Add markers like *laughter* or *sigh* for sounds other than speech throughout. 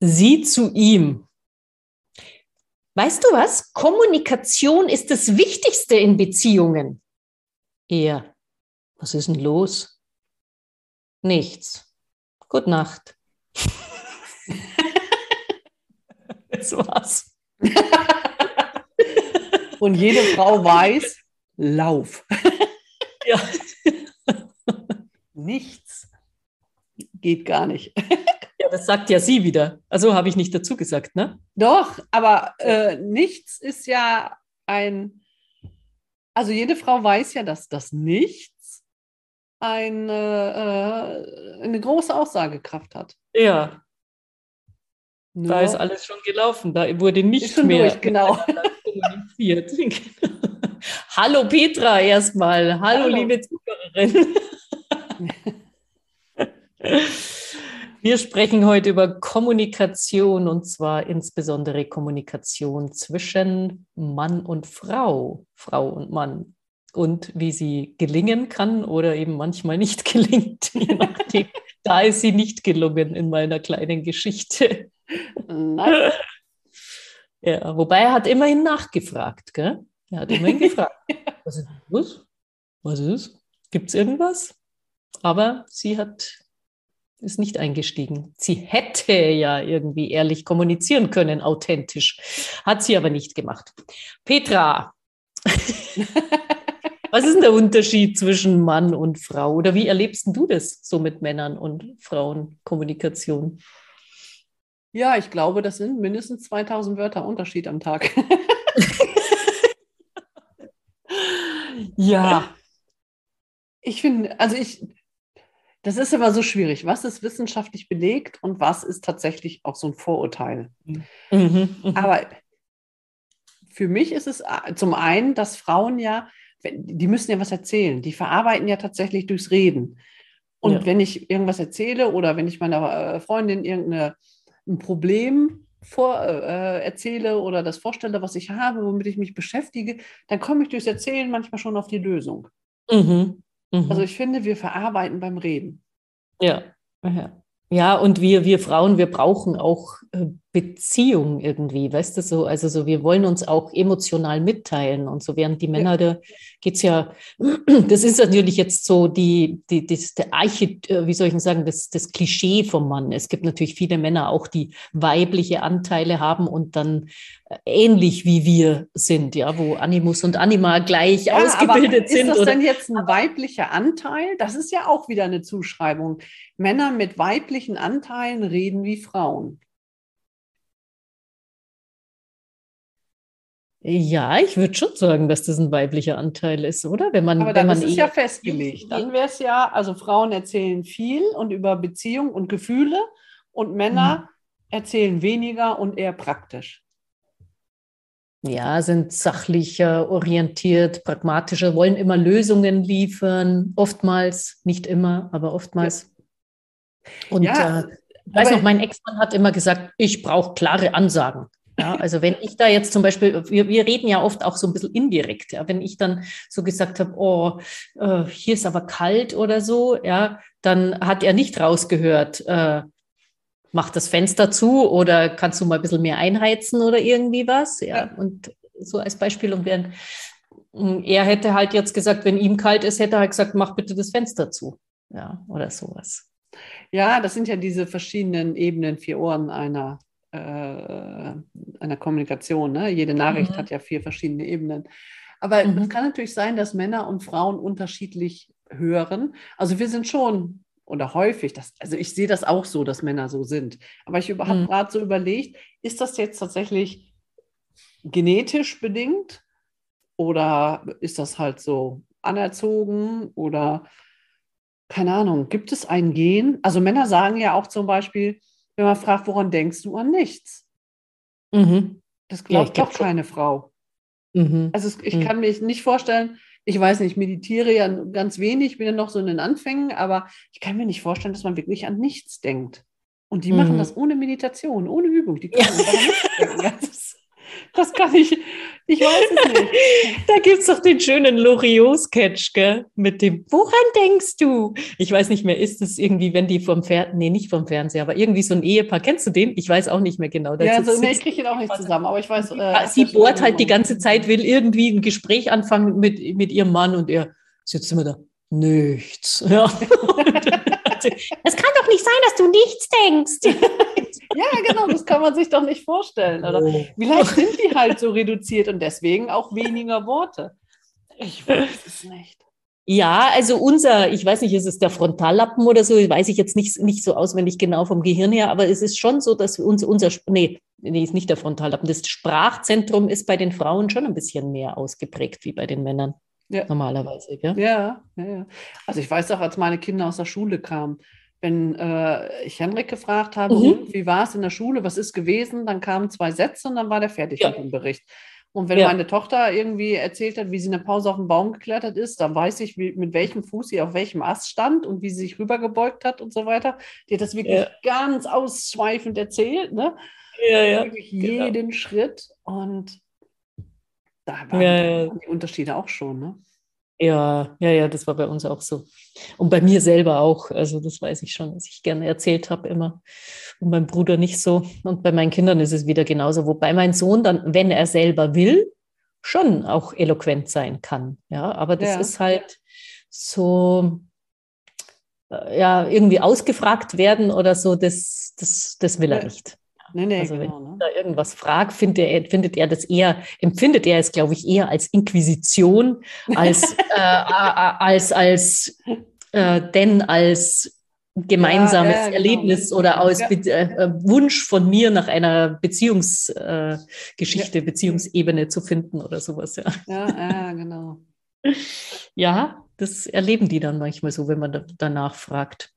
Sie zu ihm. Weißt du was? Kommunikation ist das Wichtigste in Beziehungen. Er. Was ist denn los? Nichts. Gute Nacht. *laughs* das war's. Und jede Frau weiß, lauf. ja. Nichts geht gar nicht. *laughs* Ja, das sagt ja sie wieder. Also habe ich nicht dazu gesagt, ne? Doch, aber äh, nichts ist ja ein. Also jede Frau weiß ja, dass das Nichts eine, äh, eine große Aussagekraft hat. Ja. ja. Da ist alles schon gelaufen. Da wurde nicht mehr durch, genau. *laughs* kommuniziert. *laughs* Hallo Petra erstmal. Hallo, Hallo. liebe Zuhörerin. Wir sprechen heute über Kommunikation und zwar insbesondere Kommunikation zwischen Mann und Frau, Frau und Mann und wie sie gelingen kann oder eben manchmal nicht *laughs* gelingt. Je nachdem. da ist sie nicht gelungen in meiner kleinen Geschichte. Nein. *laughs* Ja, wobei er hat immerhin nachgefragt, gell? Er hat immerhin gefragt. *laughs* Was ist los? Was ist? Gibt es irgendwas? Aber sie hat ist nicht eingestiegen. Sie hätte ja irgendwie ehrlich kommunizieren können, authentisch. Hat sie aber nicht gemacht. Petra, *laughs* was ist denn der Unterschied zwischen Mann und Frau? Oder wie erlebst du das so mit Männern und Frauenkommunikation? Ja, ich glaube, das sind mindestens 2000 Wörter Unterschied am Tag. *laughs* *laughs* ja. Ich finde, also ich, das ist aber so schwierig. Was ist wissenschaftlich belegt und was ist tatsächlich auch so ein Vorurteil? Mhm. Mhm. Aber für mich ist es äh, zum einen, dass Frauen ja, die müssen ja was erzählen. Die verarbeiten ja tatsächlich durchs Reden. Und ja. wenn ich irgendwas erzähle oder wenn ich meiner äh, Freundin irgendein Problem vor, äh, erzähle oder das vorstelle, was ich habe, womit ich mich beschäftige, dann komme ich durchs Erzählen manchmal schon auf die Lösung. Mhm. Mhm. Also ich finde, wir verarbeiten beim Reden. Ja. Ja, und wir, wir Frauen, wir brauchen auch äh, Beziehung irgendwie, weißt du so, also so, wir wollen uns auch emotional mitteilen und so, während die Männer, da geht's ja, *clears throat* das ist natürlich jetzt so die, die, das, der Arche, äh, wie soll ich denn sagen, das, das Klischee vom Mann. Es gibt natürlich viele Männer auch, die weibliche Anteile haben und dann äh, ähnlich wie wir sind, ja, wo Animus und Anima gleich ja, ausgebildet sind. Ist das denn jetzt ein weiblicher Anteil? Das ist ja auch wieder eine Zuschreibung. Männer mit weiblichen Anteilen reden wie Frauen. Ja, ich würde schon sagen, dass das ein weiblicher Anteil ist, oder? Wenn man, Aber wenn man ist ja festgelegt. Dann wäre es ja, also Frauen erzählen viel und über Beziehung und Gefühle und Männer mhm. erzählen weniger und eher praktisch. Ja, sind sachlicher orientiert, pragmatischer, wollen immer Lösungen liefern, oftmals, nicht immer, aber oftmals. Ja. Und ja, äh, ich weiß noch, mein Ex-Mann hat immer gesagt, ich brauche klare Ansagen. Ja, also wenn ich da jetzt zum Beispiel, wir, wir reden ja oft auch so ein bisschen indirekt, ja, wenn ich dann so gesagt habe, oh, äh, hier ist aber kalt oder so, ja, dann hat er nicht rausgehört, äh, mach das Fenster zu oder kannst du mal ein bisschen mehr einheizen oder irgendwie was, ja, und so als Beispiel und während hm, er hätte halt jetzt gesagt, wenn ihm kalt ist, hätte er halt gesagt, mach bitte das Fenster zu, ja, oder sowas. Ja, das sind ja diese verschiedenen Ebenen, vier Ohren einer äh, einer Kommunikation. Ne? Jede Nachricht mhm. hat ja vier verschiedene Ebenen. Aber mhm. es kann natürlich sein, dass Männer und Frauen unterschiedlich hören. Also wir sind schon oder häufig, das, also ich sehe das auch so, dass Männer so sind. Aber ich habe mhm. gerade so überlegt, ist das jetzt tatsächlich genetisch bedingt oder ist das halt so anerzogen oder keine Ahnung, gibt es ein Gen? Also Männer sagen ja auch zum Beispiel, wenn man fragt, woran denkst du an nichts? Mhm. Das glaubt ja, doch keine Frau. Mhm. Also ich mhm. kann mir nicht vorstellen, ich weiß nicht, ich meditiere ja ganz wenig, bin ja noch so in den Anfängen, aber ich kann mir nicht vorstellen, dass man wirklich an nichts denkt. Und die machen mhm. das ohne Meditation, ohne Übung. Die können ja. nichts denken. *laughs* Das kann ich, ich weiß es nicht. *laughs* Da gibt es doch den schönen Loriot-Sketch, gell? Mit dem, woran denkst du? Ich weiß nicht mehr, ist es irgendwie, wenn die vom Fernseher, nee, nicht vom Fernseher, aber irgendwie so ein Ehepaar. Kennst du den? Ich weiß auch nicht mehr genau. ja, also, nee, ich kriege ihn auch nicht zusammen, aber ich weiß. Äh, sie bohrt halt die ganze Zeit, will irgendwie ein Gespräch anfangen mit, mit ihrem Mann und er sitzt immer da, nichts. Ja. *laughs* *laughs* Es kann doch nicht sein, dass du nichts denkst. *laughs* ja, genau, das kann man sich doch nicht vorstellen. Oder oh. vielleicht sind die halt so reduziert und deswegen auch weniger Worte. Ich weiß es nicht. Ja, also unser, ich weiß nicht, ist es der Frontallappen oder so, weiß ich jetzt nicht, nicht so auswendig genau vom Gehirn her, aber es ist schon so, dass uns, unser, nee, nee, ist nicht der Frontallappen, das Sprachzentrum ist bei den Frauen schon ein bisschen mehr ausgeprägt wie bei den Männern. Ja. Normalerweise, gell? Ja, ja, ja. Also ich weiß auch, als meine Kinder aus der Schule kamen, wenn äh, ich Henrik gefragt habe, mhm. wie war es in der Schule, was ist gewesen, dann kamen zwei Sätze und dann war der fertig ja. mit dem Bericht. Und wenn ja. meine Tochter irgendwie erzählt hat, wie sie in der Pause auf den Baum geklettert ist, dann weiß ich, wie, mit welchem Fuß sie auf welchem Ast stand und wie sie sich rübergebeugt hat und so weiter. Die hat das wirklich ja. ganz ausschweifend erzählt, ne? Ja, ja. Wirklich genau. jeden Schritt. Und da waren ja, die Unterschiede auch schon, ne? Ja, ja, ja, das war bei uns auch so. Und bei mir selber auch. Also das weiß ich schon, dass ich gerne erzählt habe immer. Und mein Bruder nicht so. Und bei meinen Kindern ist es wieder genauso. Wobei mein Sohn dann, wenn er selber will, schon auch eloquent sein kann. Ja, aber das ja. ist halt so, äh, ja, irgendwie ausgefragt werden oder so, das, das, das will er nicht. Nee, nee, also genau, wenn ne? da irgendwas fragt, findet er, findet er das eher, empfindet er es, glaube ich, eher als Inquisition, als, *laughs* äh, als, als äh, denn als gemeinsames ja, ja, genau. Erlebnis oder aus ja. äh, Wunsch von mir nach einer Beziehungsgeschichte, äh, Beziehungsebene zu finden oder sowas. Ja, ja, genau. Ja, das erleben die dann manchmal so, wenn man danach fragt.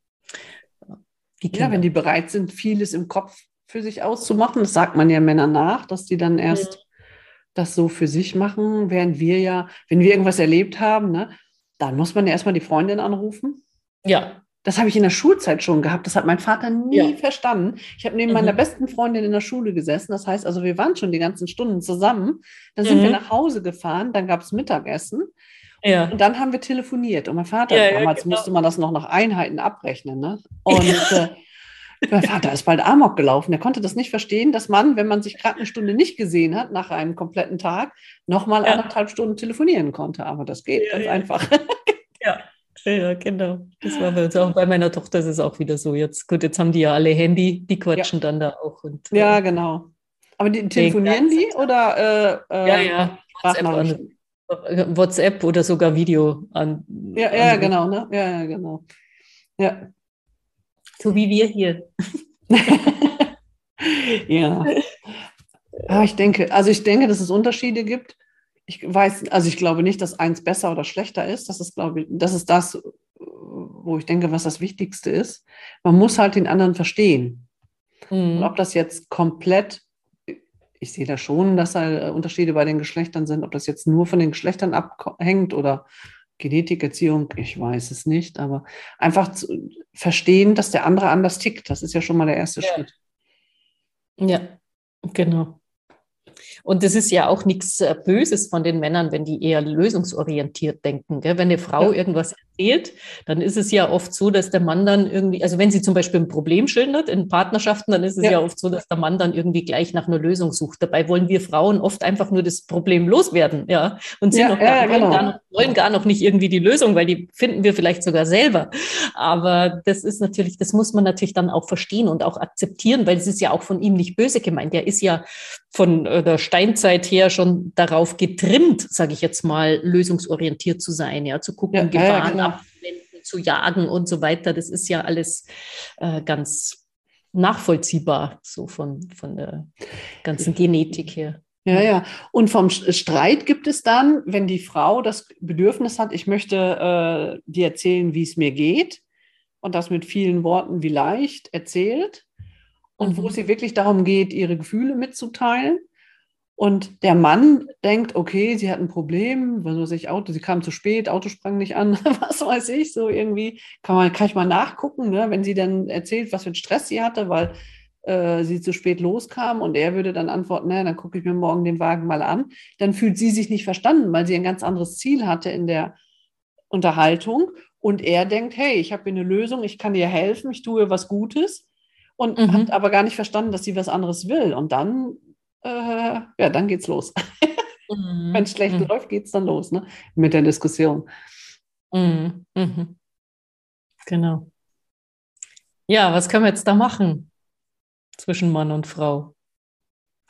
Ja, wenn die bereit sind, vieles im Kopf für sich auszumachen. Das sagt man ja Männern nach, dass die dann erst ja. das so für sich machen, während wir ja, wenn wir irgendwas erlebt haben, ne, dann muss man ja erstmal die Freundin anrufen. Ja. Das habe ich in der Schulzeit schon gehabt. Das hat mein Vater nie ja. verstanden. Ich habe neben mhm. meiner besten Freundin in der Schule gesessen. Das heißt also, wir waren schon die ganzen Stunden zusammen. Dann sind mhm. wir nach Hause gefahren. Dann gab es Mittagessen. Ja. Und dann haben wir telefoniert. Und mein Vater, ja, damals genau. musste man das noch nach Einheiten abrechnen. Ne? *laughs* Und äh, mein Vater ist bald Amok gelaufen. Er konnte das nicht verstehen, dass man, wenn man sich gerade eine Stunde nicht gesehen hat, nach einem kompletten Tag, nochmal ja. anderthalb Stunden telefonieren konnte. Aber das geht ja, ganz ja. einfach. *laughs* Ja. Ja, genau. Das war bei uns auch. Bei meiner Tochter ist es auch wieder so. Jetzt, gut, jetzt haben die ja alle Handy, die quatschen dann da auch. Und, ja, äh, genau. Aber die telefonieren die oder äh, äh, ja, ja. WhatsApp, WhatsApp, oder sogar Video an. Ja, ja, genau, ne? Ja, ja, genau. Ja. So wie wir hier. *laughs* ja. ja. Ich denke, also ich denke, dass es Unterschiede gibt. Ich weiß, also ich glaube nicht, dass eins besser oder schlechter ist. Das ist, glaube ich, das ist das, wo ich denke, was das Wichtigste ist. Man muss halt den anderen verstehen. Mhm. Und ob das jetzt komplett, ich sehe da schon, dass da Unterschiede bei den Geschlechtern sind, ob das jetzt nur von den Geschlechtern abhängt oder Genetikerziehung, ich weiß es nicht, aber einfach zu verstehen, dass der andere anders tickt, das ist ja schon mal der erste ja. Schritt. Ja, genau. Und das ist ja auch nichts äh, Böses von den Männern, wenn die eher lösungsorientiert denken. Gell? Wenn eine Frau ja. irgendwas erzählt, dann ist es ja oft so, dass der Mann dann irgendwie, also wenn sie zum Beispiel ein Problem schildert in Partnerschaften, dann ist es ja. ja oft so, dass der Mann dann irgendwie gleich nach einer Lösung sucht. Dabei wollen wir Frauen oft einfach nur das Problem loswerden, ja, und sind ja, noch gar, genau. wollen, gar noch, wollen gar noch nicht irgendwie die Lösung, weil die finden wir vielleicht sogar selber. Aber das ist natürlich, das muss man natürlich dann auch verstehen und auch akzeptieren, weil es ist ja auch von ihm nicht böse gemeint. Der ist ja von äh, der Steinzeit her schon darauf getrimmt, sage ich jetzt mal, lösungsorientiert zu sein, ja, zu gucken, Gefahren genau. Zu jagen und so weiter. Das ist ja alles äh, ganz nachvollziehbar, so von, von der ganzen Genetik her. Ja, ja. Und vom Streit gibt es dann, wenn die Frau das Bedürfnis hat, ich möchte äh, dir erzählen, wie es mir geht und das mit vielen Worten wie leicht erzählt und mhm. wo es ihr wirklich darum geht, ihre Gefühle mitzuteilen. Und der Mann denkt, okay, sie hat ein Problem, was weiß ich, Auto, sie kam zu spät, Auto sprang nicht an, *laughs* was weiß ich, so irgendwie, kann, man, kann ich mal nachgucken, ne, wenn sie dann erzählt, was für einen Stress sie hatte, weil äh, sie zu spät loskam und er würde dann antworten, na, dann gucke ich mir morgen den Wagen mal an, dann fühlt sie sich nicht verstanden, weil sie ein ganz anderes Ziel hatte in der Unterhaltung. Und er denkt, hey, ich habe hier eine Lösung, ich kann ihr helfen, ich tue was Gutes und mhm. hat aber gar nicht verstanden, dass sie was anderes will. Und dann, äh, ja, dann geht's los. *laughs* Mhm. Wenn es schlecht mhm. läuft, geht es dann los ne? mit der Diskussion. Mhm. mhm. Genau. Ja, was können wir jetzt da machen zwischen Mann und Frau?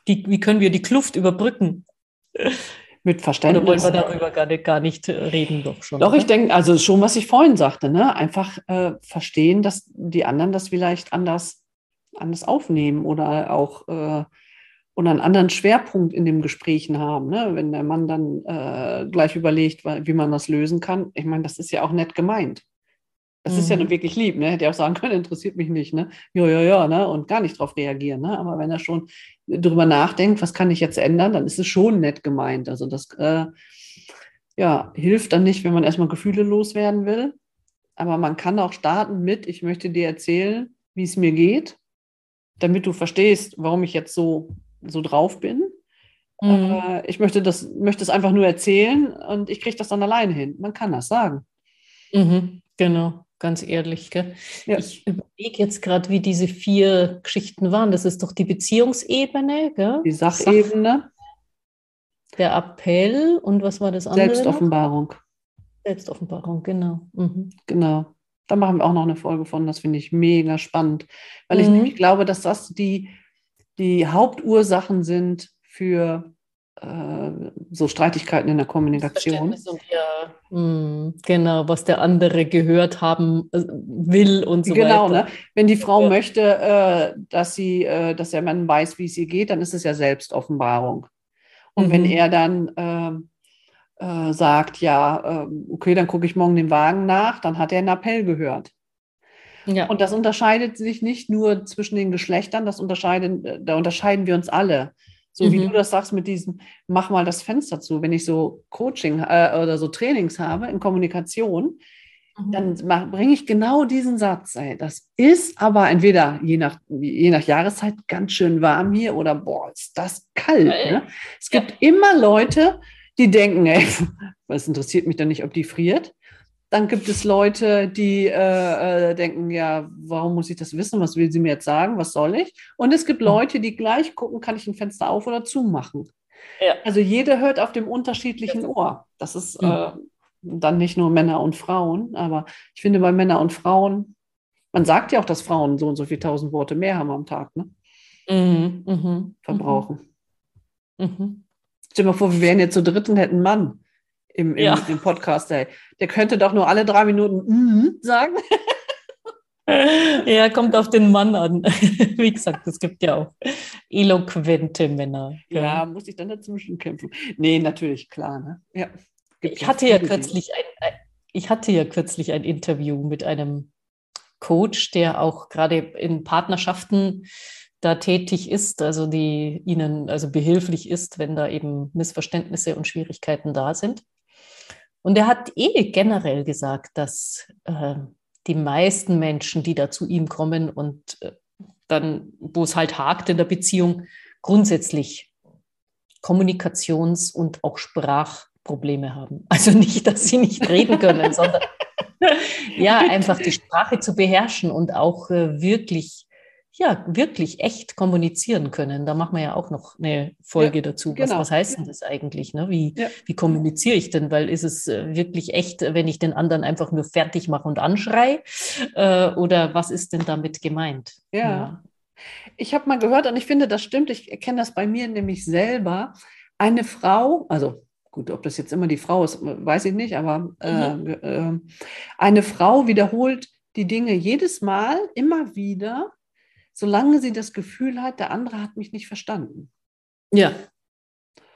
Die, wie können wir die Kluft überbrücken? Mit Verständnis. Oder wollen wir darüber gar nicht, gar nicht reden, doch schon? Doch, oder? ich denke, also schon, was ich vorhin sagte, ne? einfach äh, verstehen, dass die anderen das vielleicht anders, anders aufnehmen oder auch äh, oder einen anderen Schwerpunkt in den Gesprächen haben. Ne? Wenn der Mann dann äh, gleich überlegt, wie man das lösen kann. Ich meine, das ist ja auch nett gemeint. Das mhm. ist ja mhm. nun wirklich lieb, ne? Hätte er auch sagen können, interessiert mich nicht, ne? Ja, ja, ja, ne? Und gar nicht darauf reagieren, ne? Aber wenn er schon darüber nachdenkt, was kann ich jetzt ändern, dann ist es schon nett gemeint. Also das äh, ja, hilft dann nicht, wenn man erstmal Gefühle loswerden will. Aber man kann auch starten mit, ich möchte dir erzählen, wie es mir geht, damit du verstehst, warum ich jetzt so so drauf bin. Mhm. Ich möchte, das, möchte es einfach nur erzählen und ich kriege das dann alleine hin. Man kann das sagen. Mhm, genau, ganz ehrlich. Ja. Ich überlege jetzt gerade, wie diese vier Geschichten waren. Das ist doch die Beziehungsebene, gell? die Sachebene. Der Appell und was war das andere? Selbstoffenbarung. Selbstoffenbarung, genau. Mhm. Genau. Da machen wir auch noch eine Folge von. Das finde ich mega spannend, weil mhm. ich nämlich glaube, dass das die die Hauptursachen sind für äh, so Streitigkeiten in der Kommunikation. Ja, mh, hm, genau, was der andere gehört haben äh, will und so genau, weiter. Genau, ne? wenn die Frau ja. möchte, äh, dass, sie, äh, dass der Mann weiß, wie es ihr geht, dann ist es ja Selbstoffenbarung. Und mhm. wenn er dann ähm, äh, sagt, ja, ähm, okay, dann gucke ich morgen den Wagen nach, dann hat er einen Appell gehört. Ja. Und das unterscheidet sich nicht nur zwischen den Geschlechtern, das unterscheiden, da unterscheiden wir uns alle. So mhm. wie du das sagst mit diesem, mach mal das Fenster zu. Wenn ich so Coaching äh, oder so Trainings habe in Kommunikation, mhm. dann bringe ich genau diesen Satz. Ey. Das ist aber entweder je nach, je nach Jahreszeit ganz schön warm hier oder boah, ist das kalt. Ne? Es gibt ja. immer Leute, die denken, ey, *laughs* was interessiert mich dann nicht, ob die friert. Dann gibt es Leute, die äh, äh, denken, ja, warum muss ich das wissen? Was will sie mir jetzt sagen? Was soll ich? Und es gibt hm. Leute, die gleich gucken, kann ich ein Fenster auf oder zumachen? Ja. Also jeder hört auf dem unterschiedlichen Ohr. Das ist mhm. äh, dann nicht nur Männer und Frauen, aber ich finde bei Männern und Frauen, man sagt ja auch, dass Frauen so und so viele tausend Worte mehr haben am Tag, ne? Mhm. Mhm. Verbrauchen. Mhm. Stell dir mal vor, wir wären jetzt zu dritt und hätten einen Mann im, im, ja. *laughs* im Podcast. Ey. Der könnte doch nur alle drei Minuten mm sagen. *laughs* Ja, kommt auf den Mann an. *laughs* Wie gesagt, es gibt ja auch eloquente Männer. Ja, ja muss ich dann dazwischen kämpfen? Nee, natürlich, klar. Ne? Ja, ich hatte ja kürzlich ein, ich hatte ja kürzlich ein Interview mit einem Coach, der auch gerade in Partnerschaften da tätig ist, also die ihnen also behilflich ist, wenn da eben Missverständnisse und Schwierigkeiten da sind. Und er hat eh generell gesagt, dass äh, die meisten Menschen, die da zu ihm kommen und äh, dann, wo es halt hakt in der Beziehung, grundsätzlich Kommunikations- und auch Sprachprobleme haben. *laughs* Also nicht, dass sie nicht reden können, sondern *laughs* ja, einfach die Sprache zu beherrschen und auch äh, wirklich ja, wirklich echt kommunizieren können. Da machen wir ja auch noch eine Folge ja, dazu. Was, genau. was heißt denn das eigentlich? Ne? Wie, ja. wie kommuniziere ich denn? Weil ist es äh, wirklich echt, wenn ich den anderen einfach nur fertig mache und anschrei? Äh, oder was ist denn damit gemeint? Ja. ja. Ich habe mal gehört und ich finde, das stimmt. Ich erkenne das bei mir nämlich selber. Eine Frau, also gut, ob das jetzt immer die Frau ist, weiß ich nicht, aber äh, mhm. äh, eine Frau wiederholt die Dinge jedes Mal immer wieder solange sie das Gefühl hat, der andere hat mich nicht verstanden. Ja.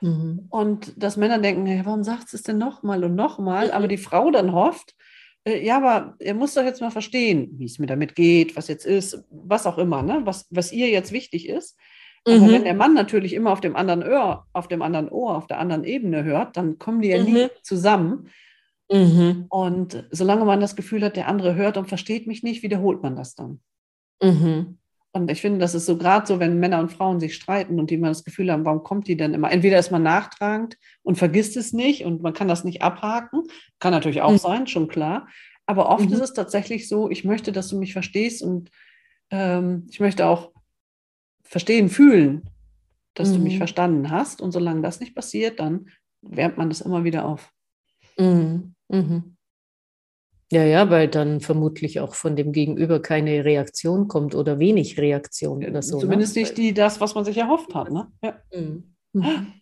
Mhm. Und dass Männer denken, hey, warum sagt es denn nochmal und nochmal? Mhm. Aber die Frau dann hofft, äh, ja, aber er muss doch jetzt mal verstehen, wie es mir damit geht, was jetzt ist, was auch immer, ne? was, was ihr jetzt wichtig ist. Aber mhm. wenn der Mann natürlich immer auf dem anderen Ohr, auf dem anderen Ohr, auf der anderen Ebene hört, dann kommen die ja nie mhm. zusammen. Mhm. Und solange man das Gefühl hat, der andere hört und versteht mich nicht, wiederholt man das dann. Mhm. Und ich finde, das ist so gerade so, wenn Männer und Frauen sich streiten und die immer das Gefühl haben, warum kommt die denn immer? Entweder ist man nachtragend und vergisst es nicht und man kann das nicht abhaken. Kann natürlich auch mhm. sein, schon klar. Aber oft mhm. ist es tatsächlich so, ich möchte, dass du mich verstehst und ähm, ich möchte auch verstehen, fühlen, dass mhm. du mich mhm. verstanden hast. Und solange das nicht passiert, dann wärmt man das immer wieder auf. Mhm. Ja, ja, weil dann vermutlich auch von dem Gegenüber keine Reaktion kommt oder wenig Reaktion oder so. Ne? Zumindest ne? nicht die, das, was man sich erhofft hat. Ne? Ja. Mhm. mhm.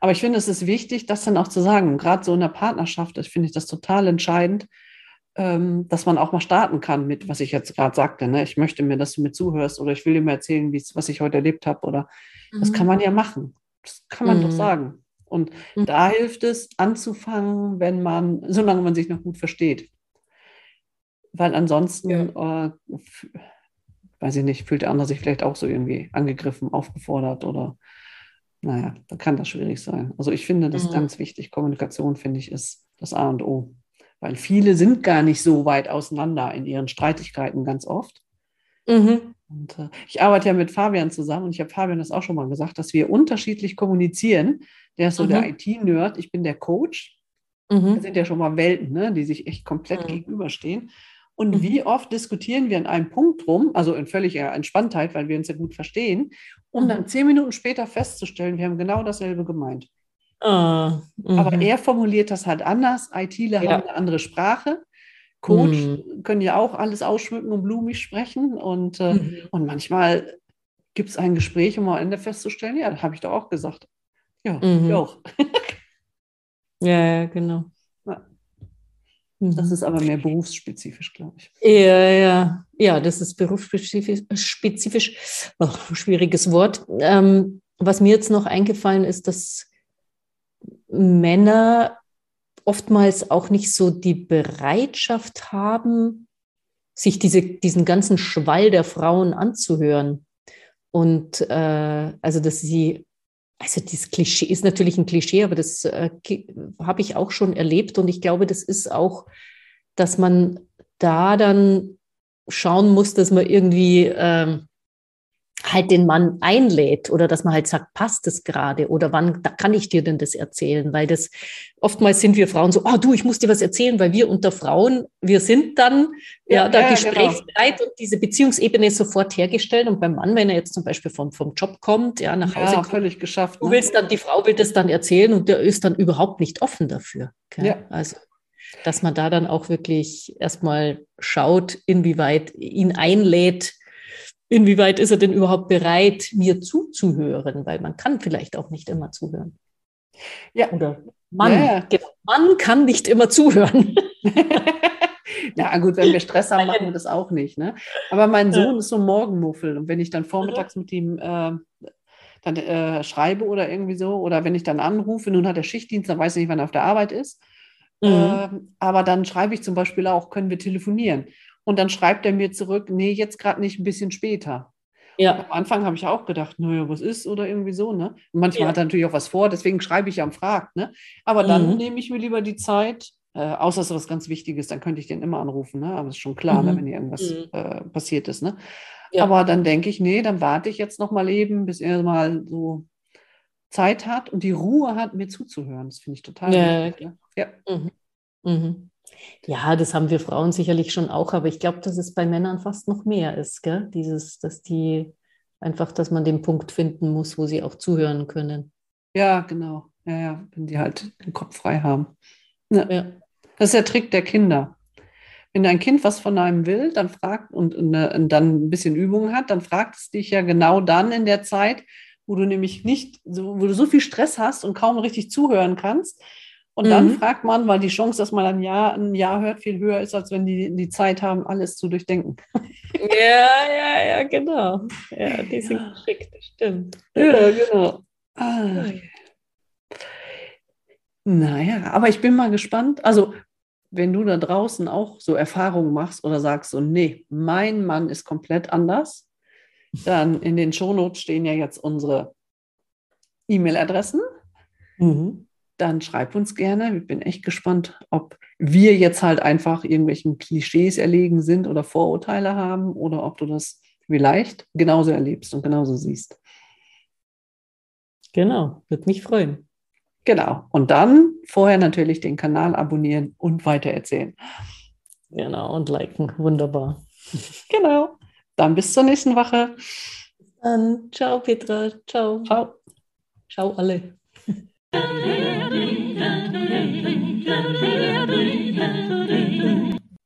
Aber ich finde, es ist wichtig, das dann auch zu sagen. Gerade so in der Partnerschaft, finde ich das total entscheidend, ähm, dass man auch mal starten kann mit, was ich jetzt gerade sagte. Ne? Ich möchte mir, dass du mir zuhörst oder ich will dir mal erzählen, was ich heute erlebt habe. Oder mhm. das kann man ja machen. Das kann man mhm. doch sagen. Und mhm. da hilft es, anzufangen, wenn man, solange man sich noch gut versteht. Weil ansonsten, ja. äh, weiß ich nicht, fühlt der andere sich vielleicht auch so irgendwie angegriffen, aufgefordert oder naja, da kann das schwierig sein. Also ich finde das mhm. ganz wichtig. Kommunikation, finde ich, ist das A und O. Weil viele sind gar nicht so weit auseinander in ihren Streitigkeiten ganz oft. Mhm. Und, äh, ich arbeite ja mit Fabian zusammen und ich habe Fabian das auch schon mal gesagt, dass wir unterschiedlich kommunizieren. Der ist so mhm. der IT-Nerd, ich bin der Coach. Mhm. Das sind ja schon mal Welten, ne, die sich echt komplett mhm. gegenüberstehen. Und mhm. wie oft diskutieren wir an einem Punkt rum, also in völliger Entspanntheit, weil wir uns ja gut verstehen, um mhm. dann zehn Minuten später festzustellen, wir haben genau dasselbe gemeint. Ah, Aber mhm. er formuliert das halt anders. ITler ja. haben eine andere Sprache. Coach mhm. können ja auch alles ausschmücken und blumig sprechen. Und, äh, mhm. und manchmal gibt es ein Gespräch, um am Ende festzustellen, ja, das habe ich doch auch gesagt. Ja, mhm. ich auch. *laughs* ja, genau. Das mhm. ist aber mehr berufsspezifisch, glaube ich. Ja, ja, ja, das ist berufsspezifisch. Spezifisch, oh, schwieriges Wort. Ähm, was mir jetzt noch eingefallen ist, dass Männer oftmals auch nicht so die Bereitschaft haben, sich diese, diesen ganzen Schwall der Frauen anzuhören. Und äh, also, dass sie also dieses Klischee ist natürlich ein Klischee, aber das äh, habe ich auch schon erlebt. Und ich glaube, das ist auch, dass man da dann schauen muss, dass man irgendwie ähm, halt den Mann einlädt oder dass man halt sagt, passt es gerade oder wann kann ich dir denn das erzählen? Weil das oftmals sind wir Frauen so, oh du, ich muss dir was erzählen, weil wir unter Frauen, wir sind dann ja, ja da ja, gesprächsbereit genau. und diese Beziehungsebene ist sofort hergestellt. Und beim Mann, wenn er jetzt zum Beispiel vom, vom Job kommt, ja, nach Hause ja, kommt, völlig geschafft. Du ne? willst dann, die Frau will das dann erzählen und der ist dann überhaupt nicht offen dafür. Okay? Ja. Also dass man da dann auch wirklich erstmal schaut, inwieweit ihn einlädt, inwieweit ist er denn überhaupt bereit, mir zuzuhören? Weil man kann vielleicht auch nicht immer zuhören. Ja. Oder Mann, ja. Genau. Mann kann nicht immer zuhören. *laughs* ja, gut, wenn wir Stress haben, machen wir das auch nicht. Ne? Aber mein Sohn ist so ein Morgenmuffel. Und wenn ich dann vormittags mit ihm äh, dann äh, schreibe oder irgendwie so, oder wenn ich dann anrufe, nun hat er Schichtdienst, dann weiß ich nicht, wann er auf der Arbeit ist. Mhm. Äh, aber dann schreibe ich zum Beispiel auch, können wir telefonieren? Und dann schreibt er mir zurück, nee, jetzt gerade nicht, ein bisschen später. Ja. am Anfang habe ich auch gedacht, naja, was ist oder irgendwie so, ne? Und manchmal ja. hat er natürlich auch was vor, deswegen schreibe ich ja am Fragt, ne? Aber dann mhm. nehme ich mir lieber die Zeit, äh, außer es ist was ganz Wichtiges, dann könnte ich den immer anrufen, ne? Aber es ist schon klar, ne, mhm. ne, wenn hier irgendwas mhm. äh, passiert ist, ne? Ja. Aber dann denke ich, nee, dann warte ich jetzt noch mal eben, bis er mal so Zeit hat und die Ruhe hat, mir zuzuhören. Das finde ich total ja. wichtig. Ne? Ja. Mhm. Mhm. Ja, das haben wir Frauen sicherlich schon auch, aber ich glaube, dass es bei Männern fast noch mehr ist, gell? Dieses, dass die einfach, dass man den Punkt finden muss, wo sie auch zuhören können. Ja, genau. Ja, ja, wenn die halt den Kopf frei haben. Ja. ja. Das ist der Trick der Kinder. Wenn dein Kind was von einem will, dann fragt und, und, und dann ein bisschen Übung hat, dann fragt es dich ja genau dann in der Zeit, wo du nämlich nicht, wo du so viel Stress hast und kaum richtig zuhören kannst, und mhm. dann fragt man, weil die Chance, dass man ein Jahr, ein Jahr hört, viel höher ist, als wenn die die Zeit haben, alles zu durchdenken. *laughs* Ja, ja, ja, genau. Ja, die sind ja. geschickt, das stimmt. Ja, genau. Ah. Naja, aber ich bin mal gespannt. Also, wenn du da draußen auch so Erfahrungen machst oder sagst so, nee, mein Mann ist komplett anders, dann in den Shownotes stehen ja jetzt unsere E-Mail-Adressen. Mhm dann schreib uns gerne. Ich bin echt gespannt, ob wir jetzt halt einfach irgendwelchen Klischees erlegen sind oder Vorurteile haben oder ob du das vielleicht genauso erlebst und genauso siehst. Genau, würde mich freuen. Genau. Und dann vorher natürlich den Kanal abonnieren und weitererzählen. Genau, und liken. Wunderbar. *laughs* Genau. Dann bis zur nächsten Woche. Bis dann. Ciao, Petra. Ciao. Ciao. Ciao alle. *laughs*